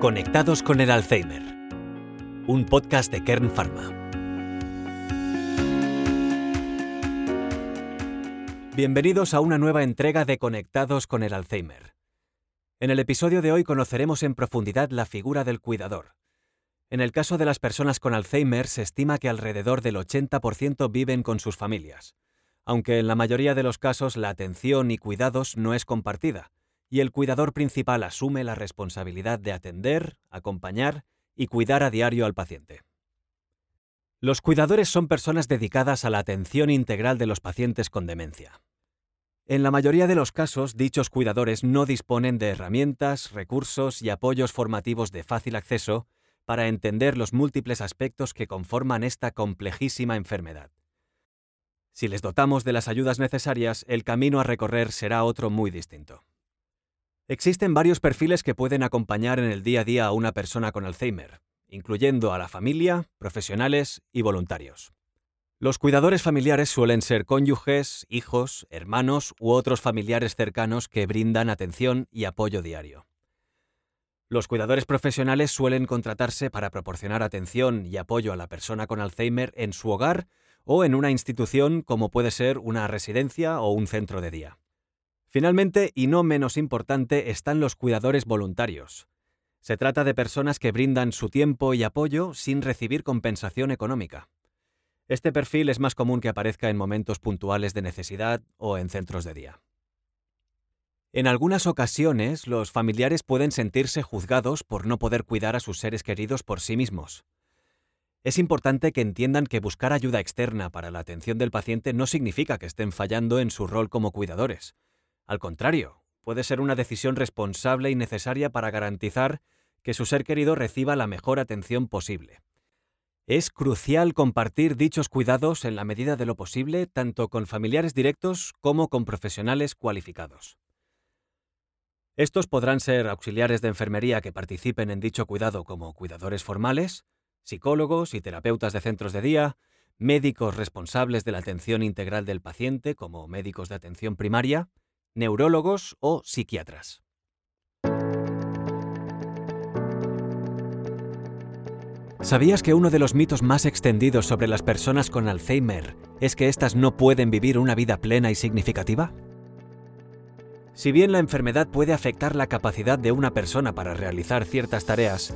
Conectados con el Alzheimer, un podcast de Kern Pharma. Bienvenidos a una nueva entrega de Conectados con el Alzheimer. En el episodio de hoy conoceremos en profundidad la figura del cuidador. En el caso de las personas con Alzheimer se estima que alrededor del 80% viven con sus familias, aunque en la mayoría de los casos la atención y cuidados no es compartida, y el cuidador principal asume la responsabilidad de atender, acompañar y cuidar a diario al paciente. Los cuidadores son personas dedicadas a la atención integral de los pacientes con demencia. En la mayoría de los casos, dichos cuidadores no disponen de herramientas, recursos y apoyos formativos de fácil acceso para entender los múltiples aspectos que conforman esta complejísima enfermedad. Si les dotamos de las ayudas necesarias, el camino a recorrer será otro muy distinto. Existen varios perfiles que pueden acompañar en el día a día a una persona con Alzheimer, incluyendo a la familia, profesionales y voluntarios. Los cuidadores familiares suelen ser cónyuges, hijos, hermanos u otros familiares cercanos que brindan atención y apoyo diario. Los cuidadores profesionales suelen contratarse para proporcionar atención y apoyo a la persona con Alzheimer en su hogar o en una institución como puede ser una residencia o un centro de día. Finalmente, y no menos importante, están los cuidadores voluntarios. Se trata de personas que brindan su tiempo y apoyo sin recibir compensación económica. Este perfil es más común que aparezca en momentos puntuales de necesidad o en centros de día. En algunas ocasiones, los familiares pueden sentirse juzgados por no poder cuidar a sus seres queridos por sí mismos. Es importante que entiendan que buscar ayuda externa para la atención del paciente no significa que estén fallando en su rol como cuidadores. Al contrario, puede ser una decisión responsable y necesaria para garantizar que su ser querido reciba la mejor atención posible. Es crucial compartir dichos cuidados en la medida de lo posible tanto con familiares directos como con profesionales cualificados. Estos podrán ser auxiliares de enfermería que participen en dicho cuidado como cuidadores formales, psicólogos y terapeutas de centros de día, médicos responsables de la atención integral del paciente como médicos de atención primaria, neurólogos o psiquiatras. ¿Sabías que uno de los mitos más extendidos sobre las personas con Alzheimer es que éstas no pueden vivir una vida plena y significativa? Si bien la enfermedad puede afectar la capacidad de una persona para realizar ciertas tareas,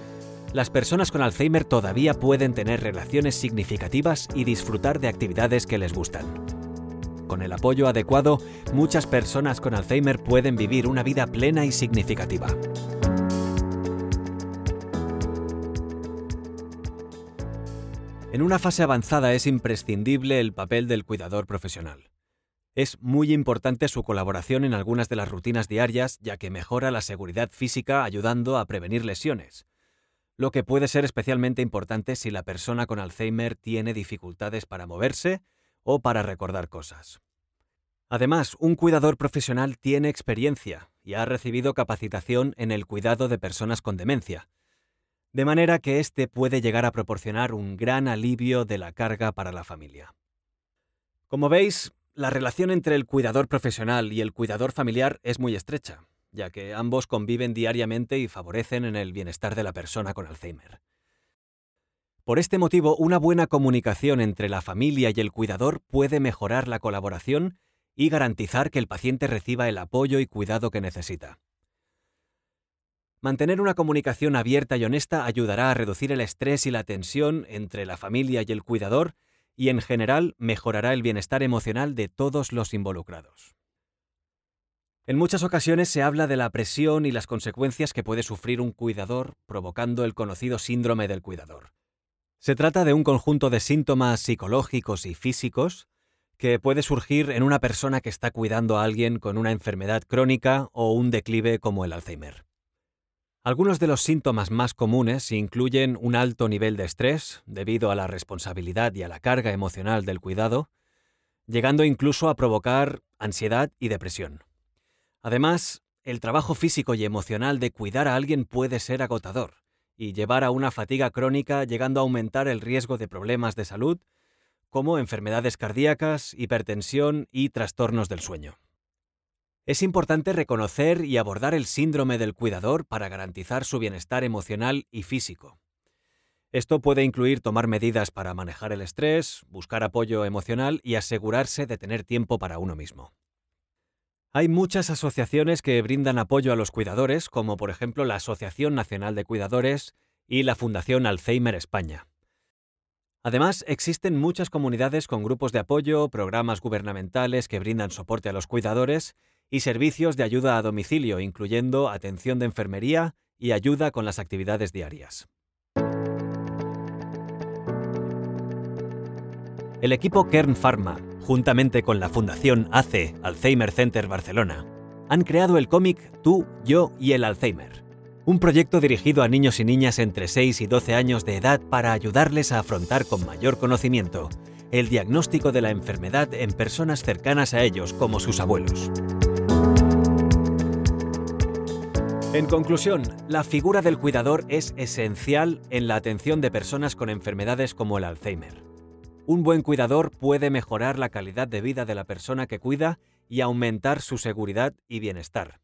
las personas con Alzheimer todavía pueden tener relaciones significativas y disfrutar de actividades que les gustan. Con el apoyo adecuado, muchas personas con Alzheimer pueden vivir una vida plena y significativa. En una fase avanzada es imprescindible el papel del cuidador profesional. Es muy importante su colaboración en algunas de las rutinas diarias, ya que mejora la seguridad física ayudando a prevenir lesiones, lo que puede ser especialmente importante si la persona con Alzheimer tiene dificultades para moverse o para recordar cosas. Además, un cuidador profesional tiene experiencia y ha recibido capacitación en el cuidado de personas con demencia, de manera que éste puede llegar a proporcionar un gran alivio de la carga para la familia. Como veis, la relación entre el cuidador profesional y el cuidador familiar es muy estrecha, ya que ambos conviven diariamente y favorecen en el bienestar de la persona con Alzheimer. Por este motivo, una buena comunicación entre la familia y el cuidador puede mejorar la colaboración y garantizar que el paciente reciba el apoyo y cuidado que necesita. Mantener una comunicación abierta y honesta ayudará a reducir el estrés y la tensión entre la familia y el cuidador y en general mejorará el bienestar emocional de todos los involucrados. En muchas ocasiones se habla de la presión y las consecuencias que puede sufrir un cuidador provocando el conocido síndrome del cuidador. Se trata de un conjunto de síntomas psicológicos y físicos que puede surgir en una persona que está cuidando a alguien con una enfermedad crónica o un declive como el Alzheimer. Algunos de los síntomas más comunes incluyen un alto nivel de estrés debido a la responsabilidad y a la carga emocional del cuidado, llegando incluso a provocar ansiedad y depresión. Además, el trabajo físico y emocional de cuidar a alguien puede ser agotador y llevar a una fatiga crónica llegando a aumentar el riesgo de problemas de salud como enfermedades cardíacas, hipertensión y trastornos del sueño. Es importante reconocer y abordar el síndrome del cuidador para garantizar su bienestar emocional y físico. Esto puede incluir tomar medidas para manejar el estrés, buscar apoyo emocional y asegurarse de tener tiempo para uno mismo. Hay muchas asociaciones que brindan apoyo a los cuidadores, como por ejemplo la Asociación Nacional de Cuidadores y la Fundación Alzheimer España. Además, existen muchas comunidades con grupos de apoyo, programas gubernamentales que brindan soporte a los cuidadores y servicios de ayuda a domicilio, incluyendo atención de enfermería y ayuda con las actividades diarias. El equipo Kern Pharma, juntamente con la Fundación ACE Alzheimer Center Barcelona, han creado el cómic Tú, Yo y el Alzheimer, un proyecto dirigido a niños y niñas entre 6 y 12 años de edad para ayudarles a afrontar con mayor conocimiento el diagnóstico de la enfermedad en personas cercanas a ellos como sus abuelos. En conclusión, la figura del cuidador es esencial en la atención de personas con enfermedades como el Alzheimer. Un buen cuidador puede mejorar la calidad de vida de la persona que cuida y aumentar su seguridad y bienestar.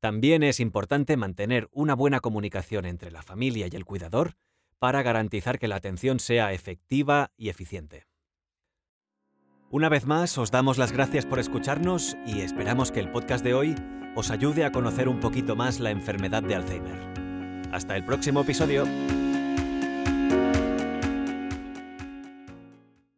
También es importante mantener una buena comunicación entre la familia y el cuidador para garantizar que la atención sea efectiva y eficiente. Una vez más, os damos las gracias por escucharnos y esperamos que el podcast de hoy os ayude a conocer un poquito más la enfermedad de Alzheimer. Hasta el próximo episodio.